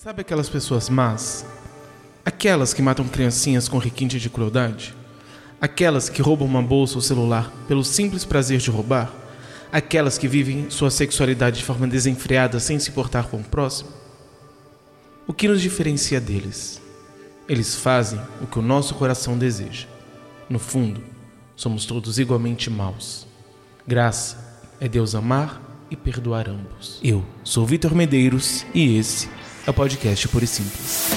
Sabe aquelas pessoas más? Aquelas que matam criancinhas com requinte de crueldade? Aquelas que roubam uma bolsa ou celular pelo simples prazer de roubar? Aquelas que vivem sua sexualidade de forma desenfreada sem se importar com o próximo? O que nos diferencia deles? Eles fazem o que o nosso coração deseja. No fundo, somos todos igualmente maus. Graça é Deus amar e perdoar ambos. Eu sou Vitor Medeiros e esse é o podcast Puro e Simples.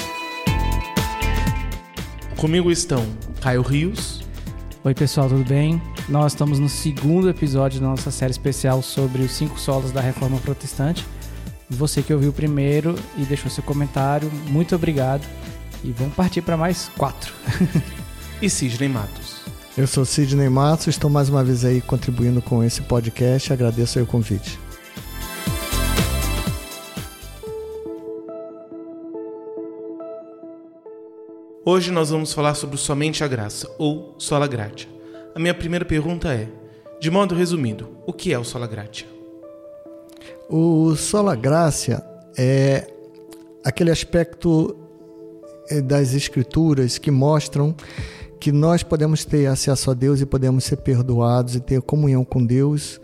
Comigo estão Caio Rios. Oi, pessoal, tudo bem? Nós estamos no segundo episódio da nossa série especial sobre os cinco solos da Reforma Protestante. Você que ouviu o primeiro e deixou seu comentário, muito obrigado. E vamos partir para mais quatro. e Sidney Matos. Eu sou Sidney Matos, estou mais uma vez aí contribuindo com esse podcast. Agradeço aí o convite. Hoje nós vamos falar sobre somente a graça, ou sola gratia. A minha primeira pergunta é, de modo resumido, o que é o sola gratia? O sola gratia é aquele aspecto eh, das escrituras que mostram que nós podemos ter acesso a Deus e podemos ser perdoados e ter comunhão com Deus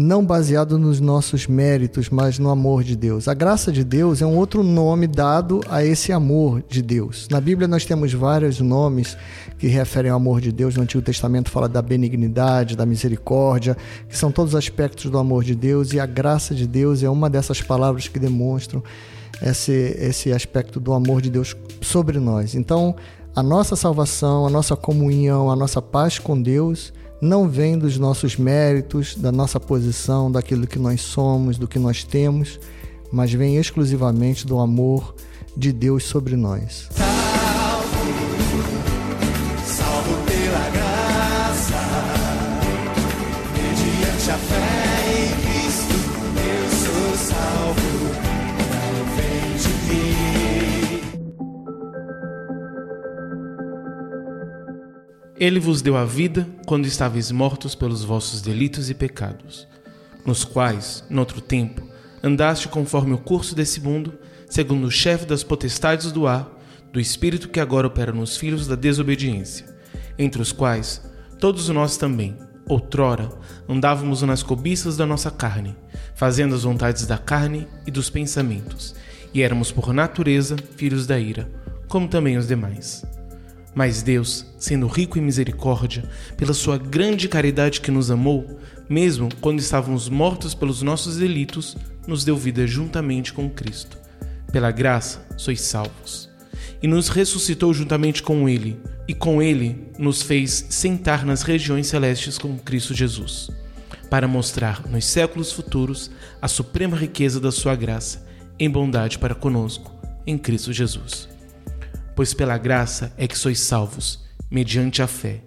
não baseado nos nossos méritos, mas no amor de Deus. A graça de Deus é um outro nome dado a esse amor de Deus. Na Bíblia nós temos vários nomes que referem ao amor de Deus. No Antigo Testamento fala da benignidade, da misericórdia, que são todos aspectos do amor de Deus, e a graça de Deus é uma dessas palavras que demonstram esse, esse aspecto do amor de Deus sobre nós. Então, a nossa salvação, a nossa comunhão, a nossa paz com Deus não vem dos nossos méritos, da nossa posição, daquilo que nós somos, do que nós temos, mas vem exclusivamente do amor de Deus sobre nós. Ele vos deu a vida quando estáveis mortos pelos vossos delitos e pecados, nos quais, noutro tempo, andaste conforme o curso desse mundo, segundo o chefe das potestades do ar, do espírito que agora opera nos filhos da desobediência, entre os quais todos nós também, outrora, andávamos nas cobiças da nossa carne, fazendo as vontades da carne e dos pensamentos, e éramos por natureza filhos da ira, como também os demais. Mas Deus, sendo rico em misericórdia, pela sua grande caridade que nos amou, mesmo quando estávamos mortos pelos nossos delitos, nos deu vida juntamente com Cristo. Pela graça sois salvos. E nos ressuscitou juntamente com Ele, e com Ele nos fez sentar nas regiões celestes com Cristo Jesus, para mostrar nos séculos futuros a suprema riqueza da Sua graça, em bondade para conosco, em Cristo Jesus pois pela graça é que sois salvos, mediante a fé.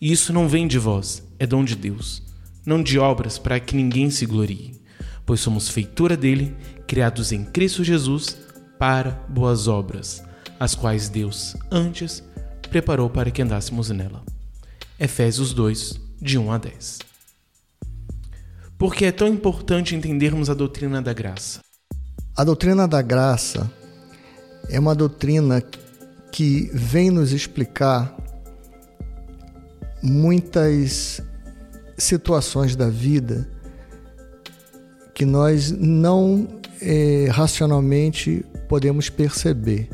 E isso não vem de vós, é dom de Deus, não de obras para que ninguém se glorie, pois somos feitura dele, criados em Cristo Jesus para boas obras, as quais Deus antes preparou para que andássemos nela. Efésios 2, de 1 a 10. Por que é tão importante entendermos a doutrina da graça? A doutrina da graça é uma doutrina que vem nos explicar muitas situações da vida que nós não é, racionalmente podemos perceber.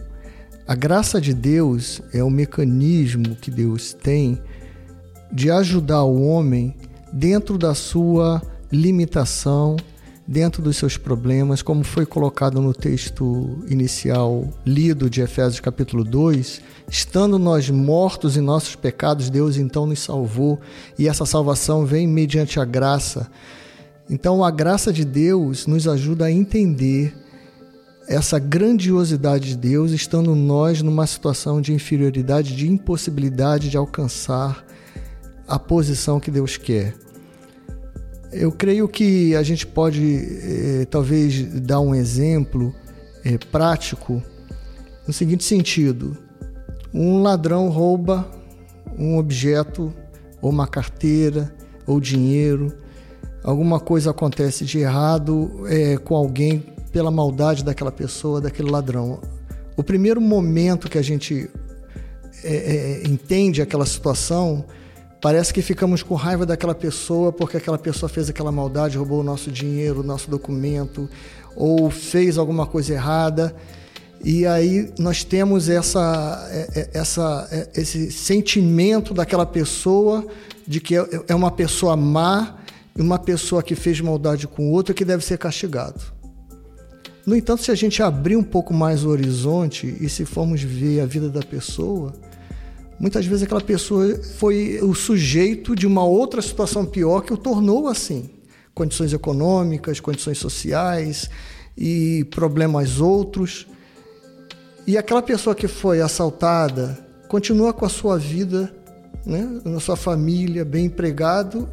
A graça de Deus é o mecanismo que Deus tem de ajudar o homem dentro da sua limitação dentro dos seus problemas, como foi colocado no texto inicial lido de Efésios capítulo 2, estando nós mortos em nossos pecados, Deus então nos salvou e essa salvação vem mediante a graça. Então a graça de Deus nos ajuda a entender essa grandiosidade de Deus, estando nós numa situação de inferioridade, de impossibilidade de alcançar a posição que Deus quer. Eu creio que a gente pode eh, talvez dar um exemplo eh, prático no seguinte sentido: um ladrão rouba um objeto, ou uma carteira, ou dinheiro, alguma coisa acontece de errado eh, com alguém pela maldade daquela pessoa, daquele ladrão. O primeiro momento que a gente é, é, entende aquela situação, parece que ficamos com raiva daquela pessoa porque aquela pessoa fez aquela maldade, roubou o nosso dinheiro, o nosso documento, ou fez alguma coisa errada. E aí nós temos essa, é, é, essa, é, esse sentimento daquela pessoa de que é uma pessoa má uma pessoa que fez maldade com outra que deve ser castigado. No entanto, se a gente abrir um pouco mais o horizonte e se formos ver a vida da pessoa, muitas vezes aquela pessoa foi o sujeito de uma outra situação pior que o tornou assim. Condições econômicas, condições sociais e problemas outros. E aquela pessoa que foi assaltada continua com a sua vida, né, na sua família, bem empregado,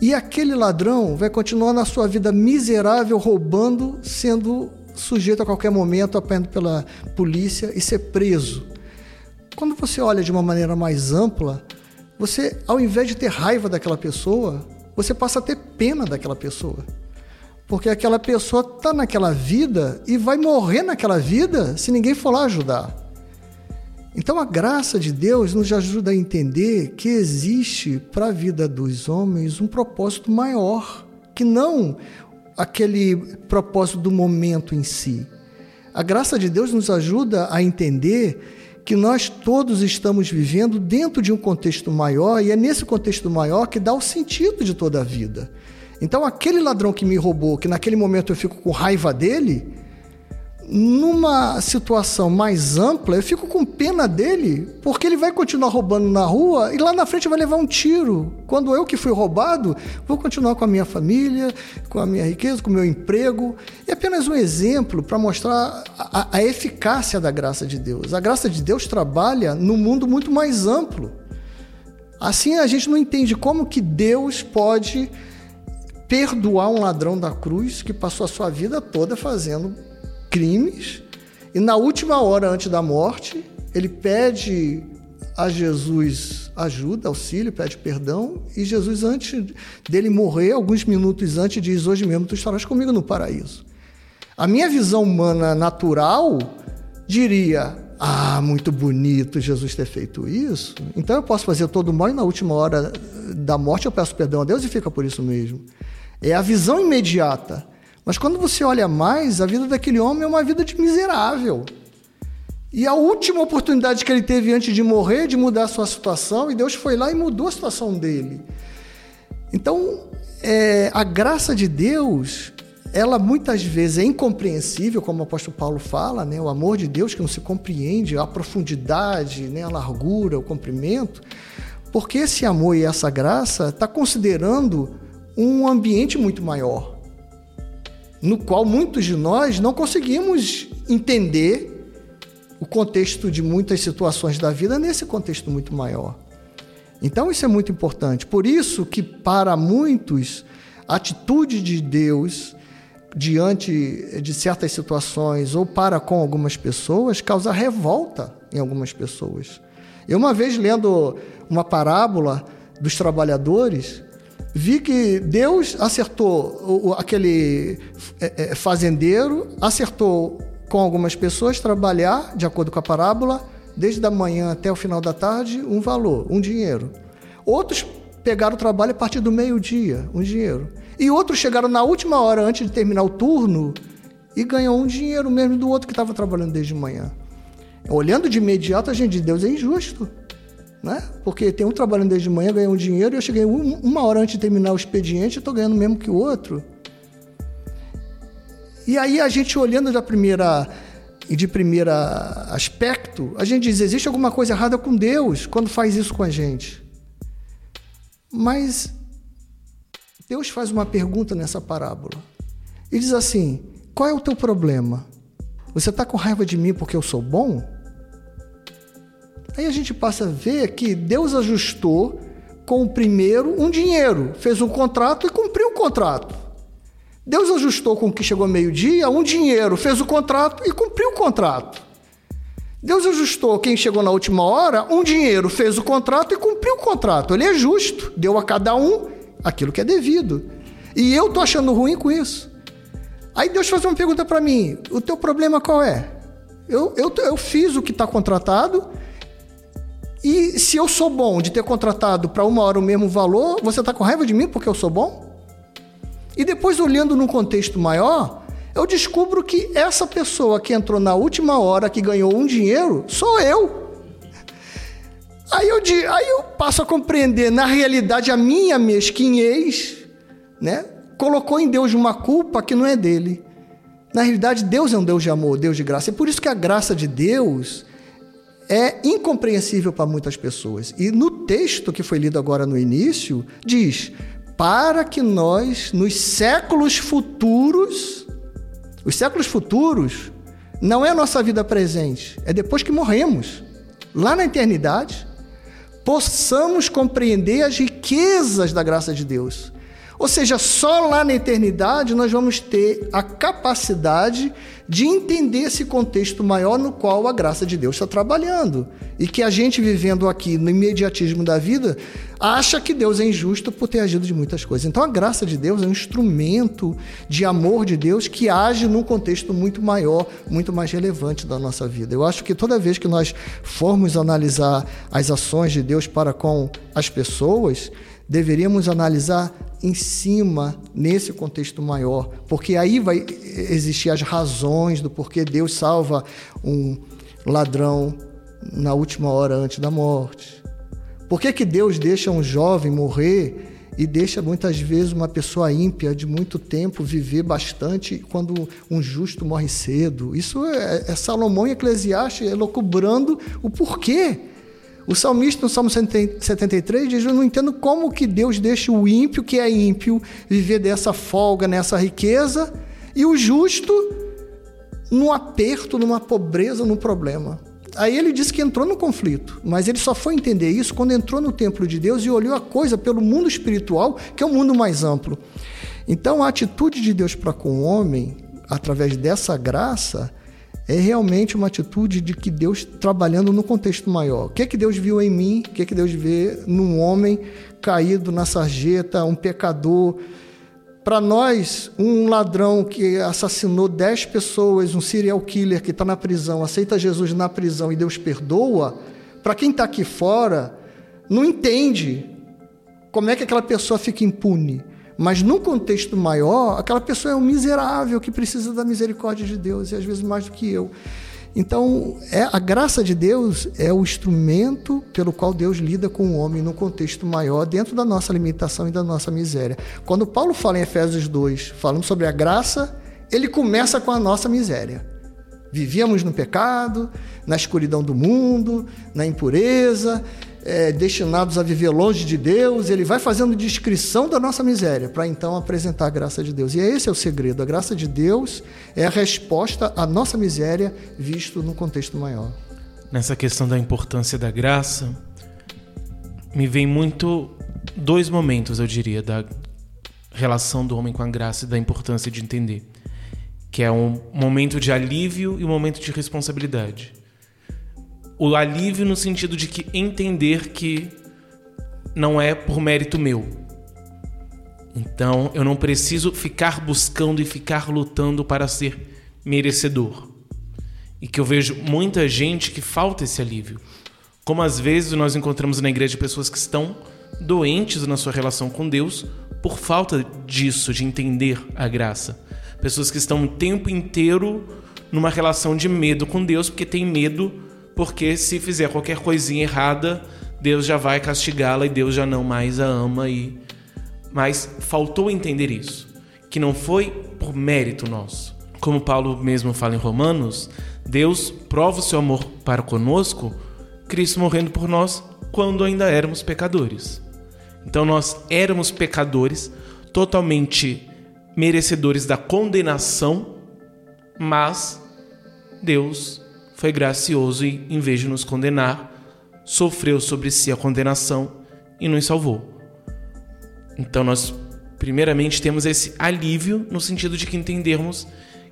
e aquele ladrão vai continuar na sua vida miserável, roubando, sendo sujeito a qualquer momento, apanhado pela polícia e ser preso. Quando você olha de uma maneira mais ampla, você, ao invés de ter raiva daquela pessoa, você passa a ter pena daquela pessoa. Porque aquela pessoa está naquela vida e vai morrer naquela vida se ninguém for lá ajudar. Então a graça de Deus nos ajuda a entender que existe para a vida dos homens um propósito maior, que não aquele propósito do momento em si. A graça de Deus nos ajuda a entender que nós todos estamos vivendo dentro de um contexto maior e é nesse contexto maior que dá o sentido de toda a vida. Então aquele ladrão que me roubou, que naquele momento eu fico com raiva dele, numa situação mais ampla, eu fico com pena dele, porque ele vai continuar roubando na rua e lá na frente vai levar um tiro. Quando eu que fui roubado, vou continuar com a minha família, com a minha riqueza, com o meu emprego. É apenas um exemplo para mostrar a, a eficácia da graça de Deus. A graça de Deus trabalha no mundo muito mais amplo. Assim a gente não entende como que Deus pode perdoar um ladrão da cruz que passou a sua vida toda fazendo crimes, e na última hora antes da morte, ele pede a Jesus ajuda, auxílio, pede perdão, e Jesus, antes dele morrer, alguns minutos antes, diz: Hoje mesmo tu estarás comigo no paraíso. A minha visão humana natural diria: Ah, muito bonito Jesus ter feito isso. Então eu posso fazer todo mal e na última hora da morte eu peço perdão a Deus e fica por isso mesmo. É a visão imediata. Mas quando você olha mais, a vida daquele homem é uma vida de miserável. E a última oportunidade que ele teve antes de morrer, de mudar a sua situação, e Deus foi lá e mudou a situação dele. Então, é, a graça de Deus, ela muitas vezes é incompreensível, como o apóstolo Paulo fala, né? o amor de Deus que não se compreende, a profundidade, né? a largura, o comprimento, porque esse amor e essa graça está considerando um ambiente muito maior no qual muitos de nós não conseguimos entender o contexto de muitas situações da vida nesse contexto muito maior. Então isso é muito importante. Por isso que para muitos a atitude de Deus diante de certas situações ou para com algumas pessoas causa revolta em algumas pessoas. Eu uma vez lendo uma parábola dos trabalhadores, vi que Deus acertou aquele é, é, fazendeiro, acertou com algumas pessoas trabalhar, de acordo com a parábola, desde a manhã até o final da tarde, um valor, um dinheiro. Outros pegaram o trabalho a partir do meio-dia, um dinheiro. E outros chegaram na última hora, antes de terminar o turno, e ganhou um dinheiro mesmo do outro que estava trabalhando desde manhã. Olhando de imediato, a gente diz, Deus é injusto né? Porque tem um trabalhando desde manhã, ganhando dinheiro, e eu cheguei uma hora antes de terminar o expediente e estou ganhando mesmo que o outro. E aí a gente olhando da primeira de primeira aspecto, a gente diz, existe alguma coisa errada com Deus quando faz isso com a gente. Mas Deus faz uma pergunta nessa parábola. E diz assim: qual é o teu problema? Você está com raiva de mim porque eu sou bom? Aí a gente passa a ver que Deus ajustou com o primeiro um dinheiro, fez um contrato e cumpriu o contrato. Deus ajustou com o que chegou meio-dia um dinheiro, fez o contrato e cumpriu o contrato. Deus ajustou quem chegou na última hora um dinheiro, fez o contrato e cumpriu o contrato. Ele é justo, deu a cada um aquilo que é devido. E eu estou achando ruim com isso. Aí Deus faz uma pergunta para mim: o teu problema qual é? Eu, eu, eu fiz o que está contratado. E se eu sou bom de ter contratado para uma hora o mesmo valor, você está com raiva de mim porque eu sou bom? E depois, olhando num contexto maior, eu descubro que essa pessoa que entrou na última hora, que ganhou um dinheiro, sou eu. Aí eu, aí eu passo a compreender, na realidade, a minha mesquinhez, né? Colocou em Deus uma culpa que não é dele. Na realidade, Deus é um Deus de amor, Deus de graça. É por isso que a graça de Deus é incompreensível para muitas pessoas. E no texto que foi lido agora no início, diz: para que nós, nos séculos futuros, os séculos futuros não é a nossa vida presente, é depois que morremos, lá na eternidade, possamos compreender as riquezas da graça de Deus. Ou seja, só lá na eternidade nós vamos ter a capacidade de entender esse contexto maior no qual a graça de Deus está trabalhando. E que a gente vivendo aqui no imediatismo da vida acha que Deus é injusto por ter agido de muitas coisas. Então a graça de Deus é um instrumento de amor de Deus que age num contexto muito maior, muito mais relevante da nossa vida. Eu acho que toda vez que nós formos analisar as ações de Deus para com as pessoas, deveríamos analisar em cima nesse contexto maior, porque aí vai existir as razões do porquê Deus salva um ladrão na última hora antes da morte. Por que, que Deus deixa um jovem morrer e deixa muitas vezes uma pessoa ímpia de muito tempo viver bastante quando um justo morre cedo? Isso é, é Salomão e Eclesiastes elocubrando o porquê. O salmista no Salmo 73 diz: Eu não entendo como que Deus deixa o ímpio, que é ímpio, viver dessa folga, nessa riqueza, e o justo num aperto, numa pobreza, num problema. Aí ele disse que entrou no conflito, mas ele só foi entender isso quando entrou no templo de Deus e olhou a coisa pelo mundo espiritual, que é um mundo mais amplo. Então a atitude de Deus para com o homem, através dessa graça, é realmente uma atitude de que Deus trabalhando no contexto maior. O que é que Deus viu em mim? O que é que Deus vê num homem caído na sarjeta, um pecador? Para nós, um ladrão que assassinou dez pessoas, um serial killer que está na prisão, aceita Jesus na prisão e Deus perdoa, para quem está aqui fora, não entende como é que aquela pessoa fica impune. Mas num contexto maior, aquela pessoa é um miserável que precisa da misericórdia de Deus, e às vezes mais do que eu. Então, é, a graça de Deus é o instrumento pelo qual Deus lida com o homem num contexto maior, dentro da nossa limitação e da nossa miséria. Quando Paulo fala em Efésios 2, falando sobre a graça, ele começa com a nossa miséria. Vivíamos no pecado, na escuridão do mundo, na impureza, é, destinados a viver longe de Deus, ele vai fazendo descrição da nossa miséria, para então apresentar a graça de Deus. E esse é o segredo. A graça de Deus é a resposta à nossa miséria, visto num contexto maior. Nessa questão da importância da graça, me vem muito dois momentos, eu diria, da relação do homem com a graça e da importância de entender. Que é um momento de alívio e um momento de responsabilidade o alívio no sentido de que entender que não é por mérito meu. Então eu não preciso ficar buscando e ficar lutando para ser merecedor. E que eu vejo muita gente que falta esse alívio. Como às vezes nós encontramos na igreja pessoas que estão doentes na sua relação com Deus por falta disso, de entender a graça. Pessoas que estão o tempo inteiro numa relação de medo com Deus porque tem medo porque se fizer qualquer coisinha errada, Deus já vai castigá-la e Deus já não mais a ama e mas faltou entender isso, que não foi por mérito nosso. Como Paulo mesmo fala em Romanos, Deus prova o seu amor para conosco, Cristo morrendo por nós quando ainda éramos pecadores. Então nós éramos pecadores, totalmente merecedores da condenação, mas Deus foi gracioso e, em vez de nos condenar, sofreu sobre si a condenação e nos salvou. Então nós, primeiramente, temos esse alívio no sentido de que entendermos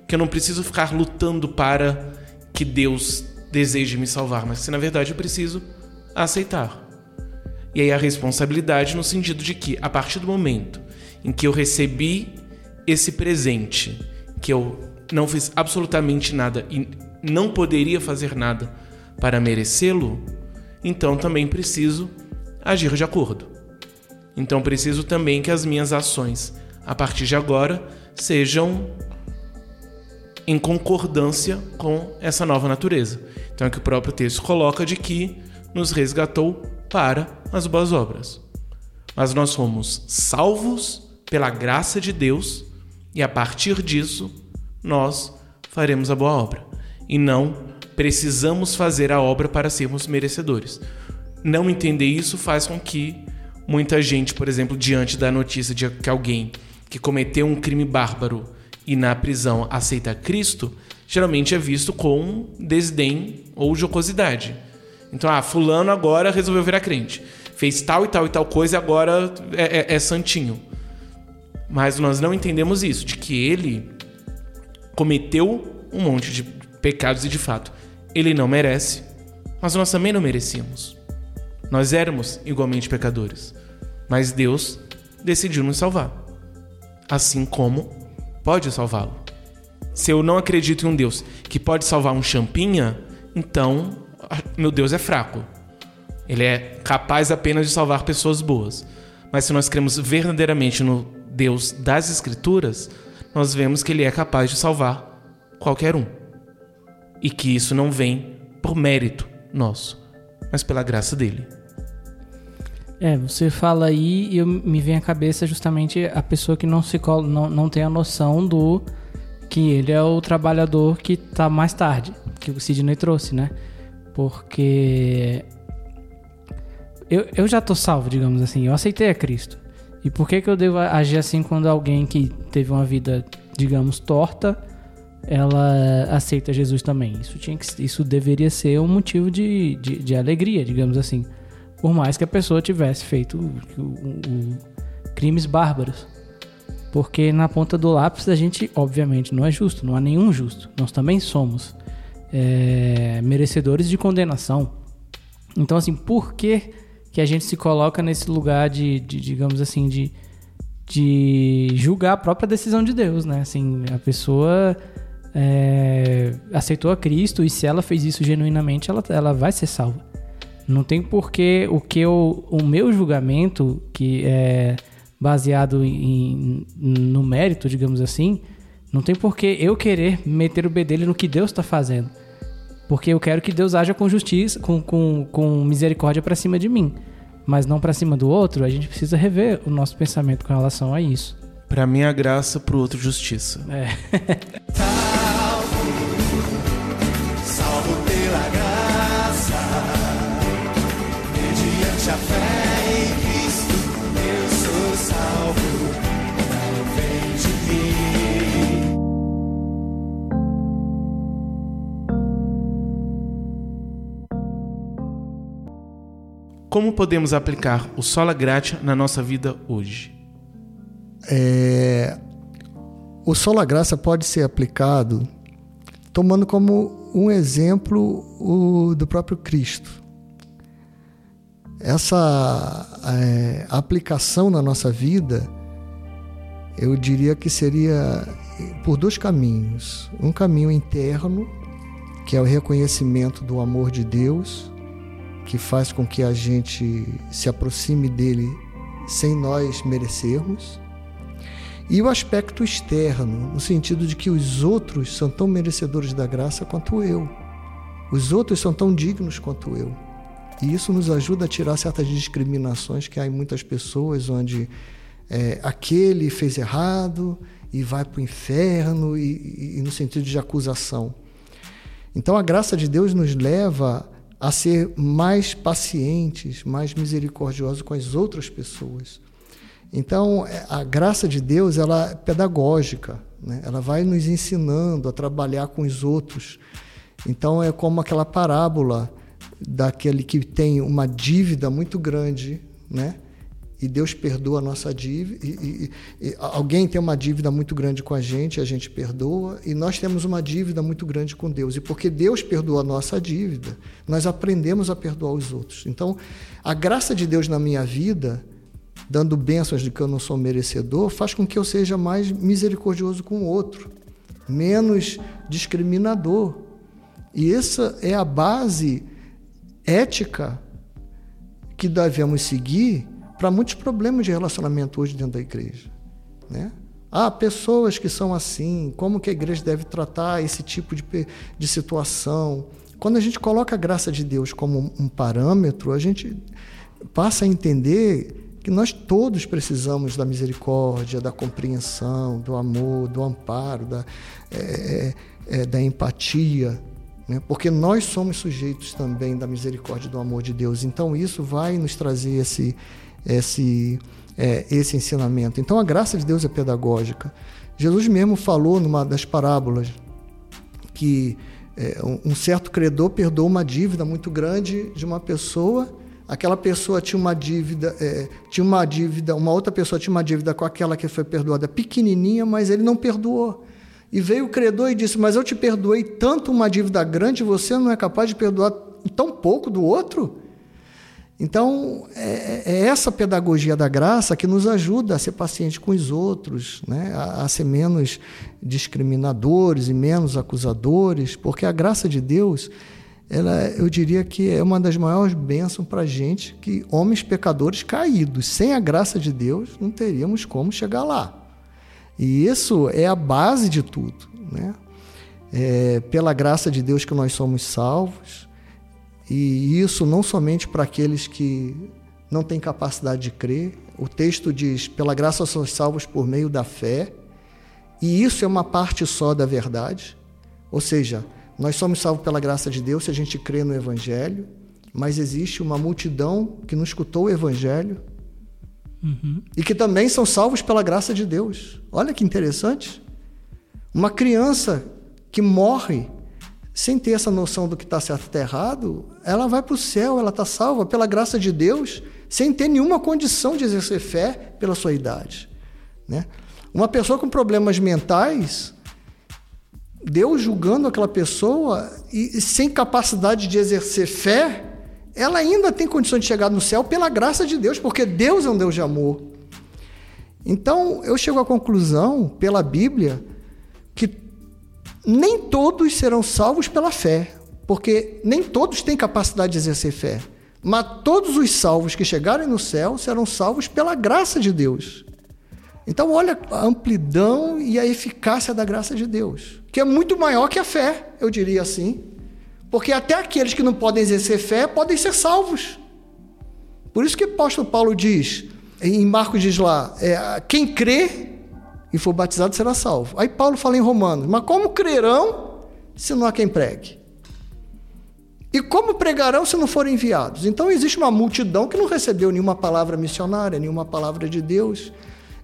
que eu não preciso ficar lutando para que Deus deseje me salvar, mas que na verdade eu preciso aceitar. E aí a responsabilidade no sentido de que, a partir do momento em que eu recebi esse presente, que eu não fiz absolutamente nada e não poderia fazer nada para merecê-lo, então também preciso agir de acordo. Então preciso também que as minhas ações, a partir de agora, sejam em concordância com essa nova natureza. Então é que o próprio texto coloca de que nos resgatou para as boas obras. Mas nós fomos salvos pela graça de Deus e a partir disso nós faremos a boa obra. E não precisamos fazer a obra para sermos merecedores. Não entender isso faz com que muita gente, por exemplo, diante da notícia de que alguém que cometeu um crime bárbaro e na prisão aceita Cristo, geralmente é visto com desdém ou jocosidade. Então, ah, fulano agora resolveu virar crente. Fez tal e tal e tal coisa e agora é, é, é santinho. Mas nós não entendemos isso, de que ele cometeu um monte de pecados e de fato ele não merece, mas nós também não merecíamos. Nós éramos igualmente pecadores, mas Deus decidiu nos salvar, assim como pode salvá-lo. Se eu não acredito em um Deus que pode salvar um champinha, então meu Deus é fraco. Ele é capaz apenas de salvar pessoas boas. Mas se nós cremos verdadeiramente no Deus das Escrituras, nós vemos que ele é capaz de salvar qualquer um. E que isso não vem por mérito nosso, mas pela graça dele. É, você fala aí e eu, me vem à cabeça justamente a pessoa que não se não, não tem a noção do que ele é o trabalhador que está mais tarde, que o Sidney trouxe, né? Porque eu, eu já tô salvo, digamos assim, eu aceitei a Cristo. E por que, que eu devo agir assim quando alguém que teve uma vida, digamos, torta, ela aceita Jesus também? Isso, tinha que, isso deveria ser um motivo de, de, de alegria, digamos assim. Por mais que a pessoa tivesse feito crimes bárbaros. Porque na ponta do lápis a gente, obviamente, não é justo, não há nenhum justo. Nós também somos é, merecedores de condenação. Então, assim, por que que a gente se coloca nesse lugar de, de digamos assim, de, de julgar a própria decisão de Deus, né? Assim, a pessoa é, aceitou a Cristo e se ela fez isso genuinamente, ela, ela vai ser salva. Não tem porquê o que eu, o meu julgamento, que é baseado em, no mérito, digamos assim, não tem porquê eu querer meter o bedelho no que Deus está fazendo. Porque eu quero que Deus haja com justiça, com, com, com misericórdia para cima de mim. Mas não para cima do outro, a gente precisa rever o nosso pensamento com relação a isso. Para mim, a graça, para o outro, justiça. É. Como podemos aplicar o sola gratia na nossa vida hoje? É, o sola graça pode ser aplicado tomando como um exemplo o do próprio Cristo. Essa é, aplicação na nossa vida, eu diria que seria por dois caminhos. Um caminho interno, que é o reconhecimento do amor de Deus, que faz com que a gente se aproxime dele sem nós merecermos. E o aspecto externo, no sentido de que os outros são tão merecedores da graça quanto eu. Os outros são tão dignos quanto eu. E isso nos ajuda a tirar certas discriminações que há em muitas pessoas, onde é, aquele fez errado e vai para o inferno, e, e, no sentido de acusação. Então a graça de Deus nos leva a ser mais pacientes, mais misericordiosos com as outras pessoas. Então, é, a graça de Deus ela é pedagógica, né? ela vai nos ensinando a trabalhar com os outros. Então, é como aquela parábola daquele que tem uma dívida muito grande, né? e Deus perdoa a nossa dívida. E, e, e, alguém tem uma dívida muito grande com a gente, a gente perdoa, e nós temos uma dívida muito grande com Deus. E porque Deus perdoa a nossa dívida, nós aprendemos a perdoar os outros. Então, a graça de Deus na minha vida, dando bênçãos de que eu não sou merecedor, faz com que eu seja mais misericordioso com o outro. menos discriminador. E essa é a base ética que devemos seguir para muitos problemas de relacionamento hoje dentro da igreja. Né? Há pessoas que são assim, como que a igreja deve tratar esse tipo de, de situação? Quando a gente coloca a graça de Deus como um parâmetro, a gente passa a entender que nós todos precisamos da misericórdia, da compreensão, do amor, do amparo, da, é, é, é da empatia, né? porque nós somos sujeitos também da misericórdia e do amor de Deus. Então isso vai nos trazer esse, esse, é, esse ensinamento. Então a graça de Deus é pedagógica. Jesus mesmo falou numa das parábolas que é, um certo credor perdoou uma dívida muito grande de uma pessoa. Aquela pessoa tinha uma dívida, é, tinha uma dívida, uma outra pessoa tinha uma dívida com aquela que foi perdoada pequenininha, mas ele não perdoou. E veio o credor e disse: Mas eu te perdoei tanto uma dívida grande, você não é capaz de perdoar tão pouco do outro? Então, é, é, essa pedagogia da graça que nos ajuda a ser paciente com os outros, né? a, a ser menos discriminadores e menos acusadores, porque a graça de Deus, ela, eu diria que é uma das maiores bênçãos para a gente, que homens pecadores caídos, sem a graça de Deus, não teríamos como chegar lá. E isso é a base de tudo. Né? É pela graça de Deus que nós somos salvos, e isso não somente para aqueles que não têm capacidade de crer. O texto diz: pela graça somos salvos por meio da fé. E isso é uma parte só da verdade. Ou seja, nós somos salvos pela graça de Deus se a gente crê no Evangelho, mas existe uma multidão que não escutou o Evangelho uhum. e que também são salvos pela graça de Deus. Olha que interessante. Uma criança que morre sem ter essa noção do que está certo e errado, ela vai para o céu, ela está salva pela graça de Deus, sem ter nenhuma condição de exercer fé pela sua idade. Né? Uma pessoa com problemas mentais, Deus julgando aquela pessoa e, e sem capacidade de exercer fé, ela ainda tem condições de chegar no céu pela graça de Deus, porque Deus é um Deus de amor. Então, eu chego à conclusão, pela Bíblia, que nem todos serão salvos pela fé, porque nem todos têm capacidade de exercer fé. Mas todos os salvos que chegarem no céu serão salvos pela graça de Deus. Então, olha a amplidão e a eficácia da graça de Deus, que é muito maior que a fé, eu diria assim. Porque até aqueles que não podem exercer fé podem ser salvos. Por isso que o apóstolo Paulo diz, em Marcos diz lá, é, quem crê e for batizado será salvo. Aí Paulo fala em Romanos: Mas como crerão se não há quem pregue? E como pregarão se não forem enviados? Então existe uma multidão que não recebeu nenhuma palavra missionária, nenhuma palavra de Deus.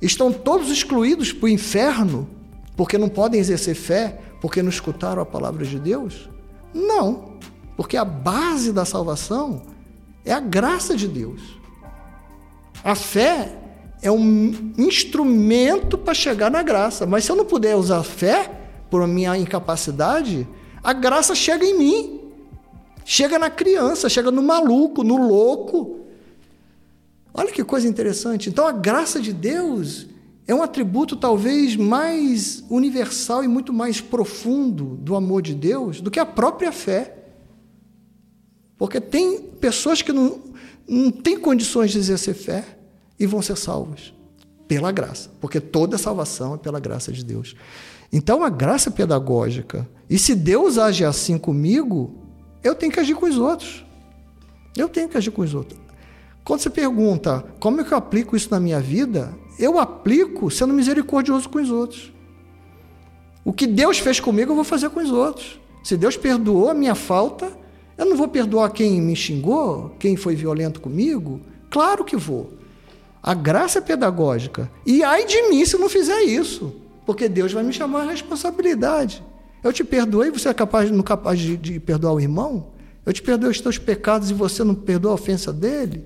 Estão todos excluídos para o inferno porque não podem exercer fé, porque não escutaram a palavra de Deus? Não, porque a base da salvação é a graça de Deus. A fé é um instrumento para chegar na graça. Mas se eu não puder usar fé por minha incapacidade, a graça chega em mim. Chega na criança, chega no maluco, no louco. Olha que coisa interessante. Então a graça de Deus é um atributo talvez mais universal e muito mais profundo do amor de Deus do que a própria fé. Porque tem pessoas que não, não têm condições de exercer fé e vão ser salvos pela graça, porque toda salvação é pela graça de Deus. Então a graça pedagógica, e se Deus age assim comigo, eu tenho que agir com os outros. Eu tenho que agir com os outros. Quando você pergunta como é que eu aplico isso na minha vida, eu aplico sendo misericordioso com os outros. O que Deus fez comigo, eu vou fazer com os outros. Se Deus perdoou a minha falta, eu não vou perdoar quem me xingou, quem foi violento comigo? Claro que vou. A graça é pedagógica. E ai de mim se eu não fizer isso, porque Deus vai me chamar a responsabilidade. Eu te perdoei, você é capaz, não capaz de, de perdoar o irmão? Eu te perdoei os teus pecados e você não perdoa a ofensa dele?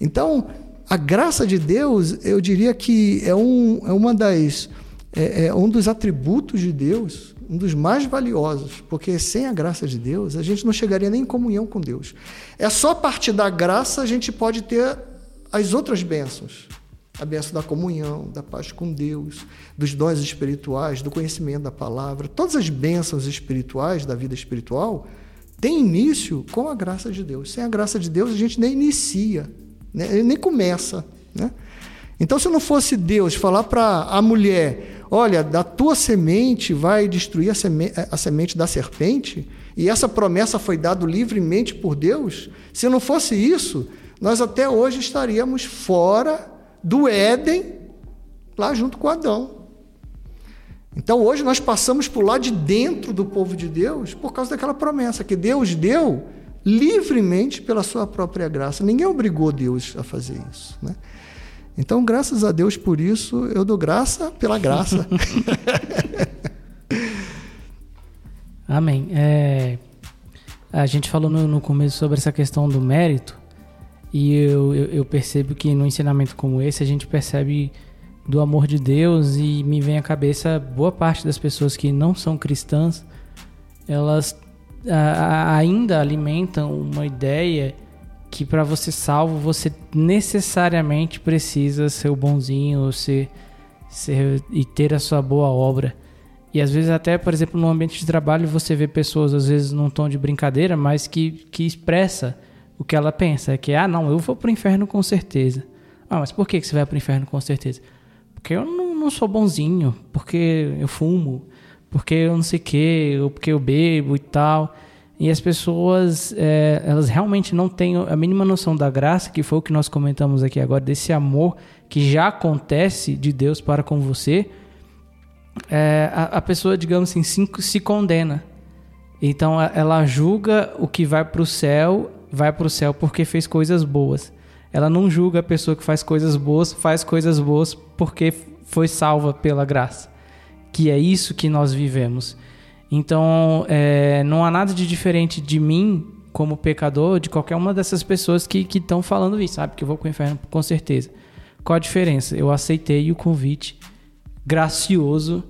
Então, a graça de Deus, eu diria que é, um, é uma das é, é, um dos atributos de Deus, um dos mais valiosos, porque sem a graça de Deus, a gente não chegaria nem em comunhão com Deus. É só a partir da graça a gente pode ter as outras bênçãos. A benção da comunhão, da paz com Deus, dos dons espirituais, do conhecimento da palavra. Todas as bênçãos espirituais da vida espiritual têm início com a graça de Deus. Sem a graça de Deus, a gente nem inicia, né? nem começa. Né? Então, se não fosse Deus falar para a mulher: olha, da tua semente vai destruir a semente, a semente da serpente, e essa promessa foi dada livremente por Deus, se não fosse isso, nós até hoje estaríamos fora do Éden, lá junto com Adão. Então hoje nós passamos por lá de dentro do povo de Deus por causa daquela promessa que Deus deu livremente pela sua própria graça. Ninguém obrigou Deus a fazer isso. Né? Então, graças a Deus por isso, eu dou graça pela graça. Amém. É, a gente falou no, no, começo sobre essa questão do mérito, e eu, eu, eu, percebo que no ensinamento como esse a gente percebe do amor de Deus, e me vem à cabeça boa parte das pessoas que não são cristãs, elas ainda alimentam uma ideia que para você salvo você necessariamente precisa ser o bonzinho, ser, ser e ter a sua boa obra. E às vezes até, por exemplo, no ambiente de trabalho você vê pessoas, às vezes num tom de brincadeira, mas que, que expressa o que ela pensa. É que, ah, não, eu vou pro inferno com certeza. Ah, mas por que, que você vai pro inferno com certeza? Porque eu não, não sou bonzinho, porque eu fumo, porque eu não sei o quê, ou porque eu bebo e tal. E as pessoas, é, elas realmente não têm a mínima noção da graça, que foi o que nós comentamos aqui agora, desse amor que já acontece de Deus para com você é, a, a, pessoa, digamos assim, se, se condena. Então ela julga o que vai para o céu, vai para o céu porque fez coisas boas. Ela não julga a pessoa que faz coisas boas, faz coisas boas porque foi salva pela graça. Que é isso que nós vivemos. Então é, não há nada de diferente de mim como pecador, de qualquer uma dessas pessoas que estão falando isso, sabe? Que eu vou para o inferno com certeza. Qual a diferença? Eu aceitei o convite gracioso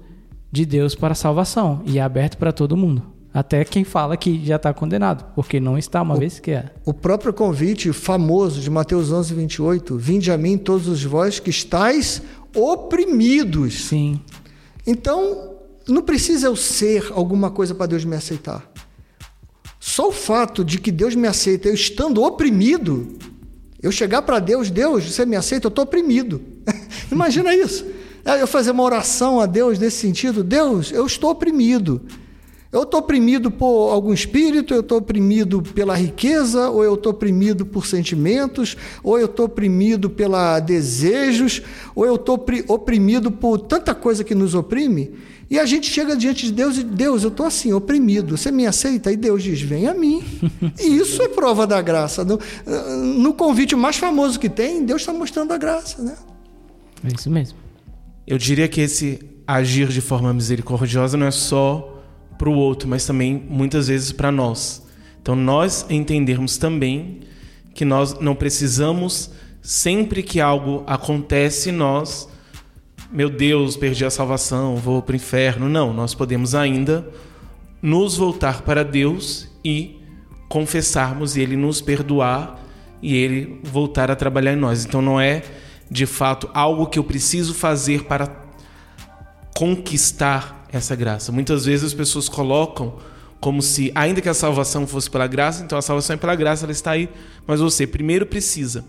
de Deus para a salvação e é aberto para todo mundo. Até quem fala que já está condenado, porque não está, uma o, vez que é. O próprio convite famoso de Mateus 11, 28, Vinde a mim todos os vós que estáis oprimidos. Sim. Então, não precisa eu ser alguma coisa para Deus me aceitar. Só o fato de que Deus me aceita eu estando oprimido, eu chegar para Deus, Deus, você me aceita, eu estou oprimido. Imagina isso. É, eu fazer uma oração a Deus nesse sentido: Deus, eu estou oprimido. Eu estou oprimido por algum espírito, eu estou oprimido pela riqueza, ou eu estou oprimido por sentimentos, ou eu estou oprimido pelos desejos, ou eu estou oprimido por tanta coisa que nos oprime. E a gente chega diante de Deus e Deus, eu estou assim, oprimido. Você me aceita? E Deus diz: vem a mim. E isso é prova da graça. No, no convite mais famoso que tem, Deus está mostrando a graça, né? É isso mesmo. Eu diria que esse agir de forma misericordiosa não é só para o outro, mas também muitas vezes para nós. Então, nós entendermos também que nós não precisamos, sempre que algo acontece, nós, meu Deus, perdi a salvação, vou para o inferno. Não, nós podemos ainda nos voltar para Deus e confessarmos e Ele nos perdoar e Ele voltar a trabalhar em nós. Então, não é de fato algo que eu preciso fazer para conquistar essa graça. Muitas vezes as pessoas colocam como se, ainda que a salvação fosse pela graça, então a salvação é pela graça, ela está aí, mas você primeiro precisa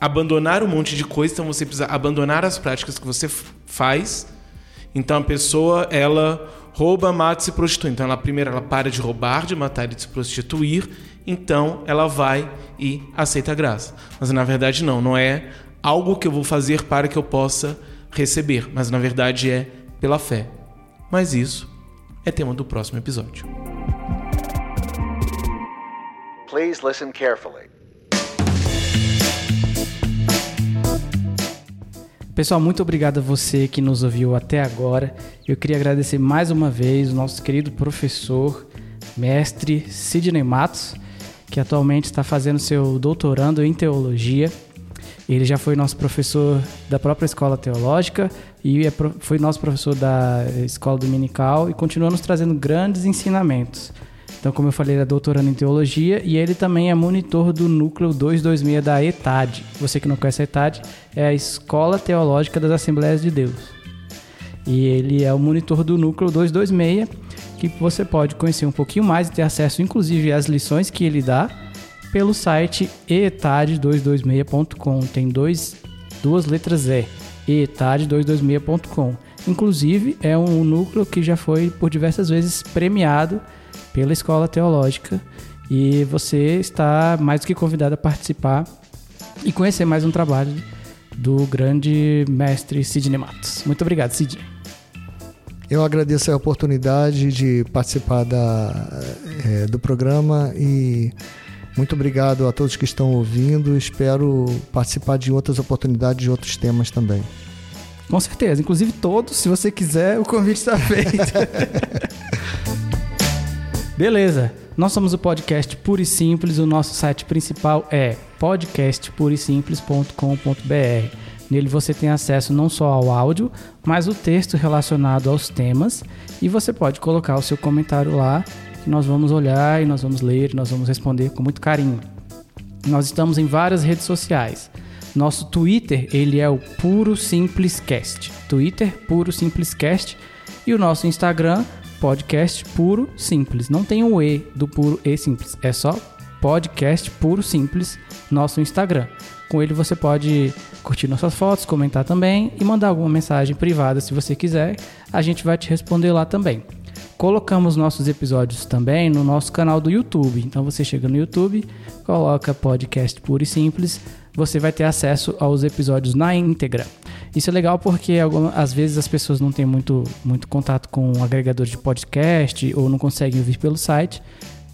abandonar um monte de coisa, então você precisa abandonar as práticas que você faz. Então a pessoa, ela rouba, mata e se prostitui. Então ela primeiro ela para de roubar, de matar e de se prostituir, então ela vai e aceita a graça. Mas na verdade não, não é algo que eu vou fazer para que eu possa receber, mas na verdade é pela fé. Mas isso é tema do próximo episódio. Please listen carefully. Pessoal, muito obrigado a você que nos ouviu até agora. Eu queria agradecer mais uma vez o nosso querido professor, mestre Sidney Matos, que atualmente está fazendo seu doutorando em teologia ele já foi nosso professor da própria escola teológica e é foi nosso professor da escola dominical e continua nos trazendo grandes ensinamentos. Então, como eu falei, ele é doutorando em teologia e ele também é monitor do núcleo 226 da ETAD. Você que não conhece a ETAD, é a Escola Teológica das Assembleias de Deus. E ele é o monitor do núcleo 226, que você pode conhecer um pouquinho mais e ter acesso, inclusive, às lições que ele dá pelo site etad226.com. Tem dois, duas letras E, etad226.com. Inclusive, é um núcleo que já foi por diversas vezes premiado pela escola teológica e você está mais do que convidado a participar e conhecer mais um trabalho do grande mestre Sidney Matos. Muito obrigado, Sidney. Eu agradeço a oportunidade de participar da, é, do programa e muito obrigado a todos que estão ouvindo. Espero participar de outras oportunidades de outros temas também. Com certeza, inclusive todos, se você quiser, o convite está feito. Beleza. Nós somos o podcast Puro e Simples. O nosso site principal é podcastpurisimples.com.br. Nele você tem acesso não só ao áudio, mas o texto relacionado aos temas e você pode colocar o seu comentário lá nós vamos olhar e nós vamos ler nós vamos responder com muito carinho. Nós estamos em várias redes sociais. Nosso Twitter, ele é o Puro Simples Cast. Twitter Puro Simples Cast e o nosso Instagram podcast puro simples. Não tem o E do puro e simples. É só podcast puro simples, nosso Instagram. Com ele você pode curtir nossas fotos, comentar também e mandar alguma mensagem privada se você quiser. A gente vai te responder lá também. Colocamos nossos episódios também no nosso canal do YouTube. Então você chega no YouTube, coloca podcast puro e simples, você vai ter acesso aos episódios na íntegra. Isso é legal porque algumas, às vezes as pessoas não têm muito, muito contato com um agregador de podcast ou não conseguem ouvir pelo site.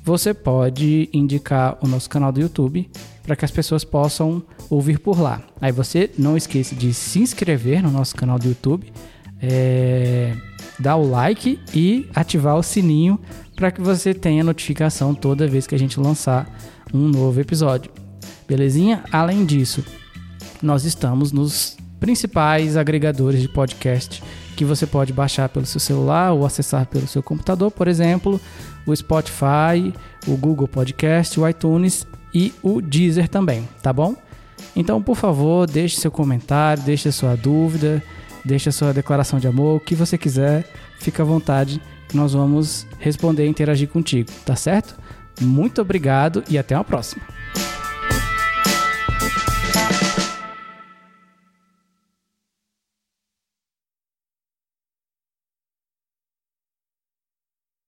Você pode indicar o nosso canal do YouTube para que as pessoas possam ouvir por lá. Aí você não esqueça de se inscrever no nosso canal do YouTube, é, dar o like e ativar o sininho para que você tenha notificação toda vez que a gente lançar um novo episódio. Belezinha? Além disso, nós estamos nos principais agregadores de podcast que você pode baixar pelo seu celular ou acessar pelo seu computador, por exemplo, o Spotify, o Google Podcast, o iTunes e o Deezer também, tá bom? Então, por favor, deixe seu comentário, deixe sua dúvida, deixe a sua declaração de amor, o que você quiser, fica à vontade, que nós vamos responder e interagir contigo, tá certo? Muito obrigado e até a próxima.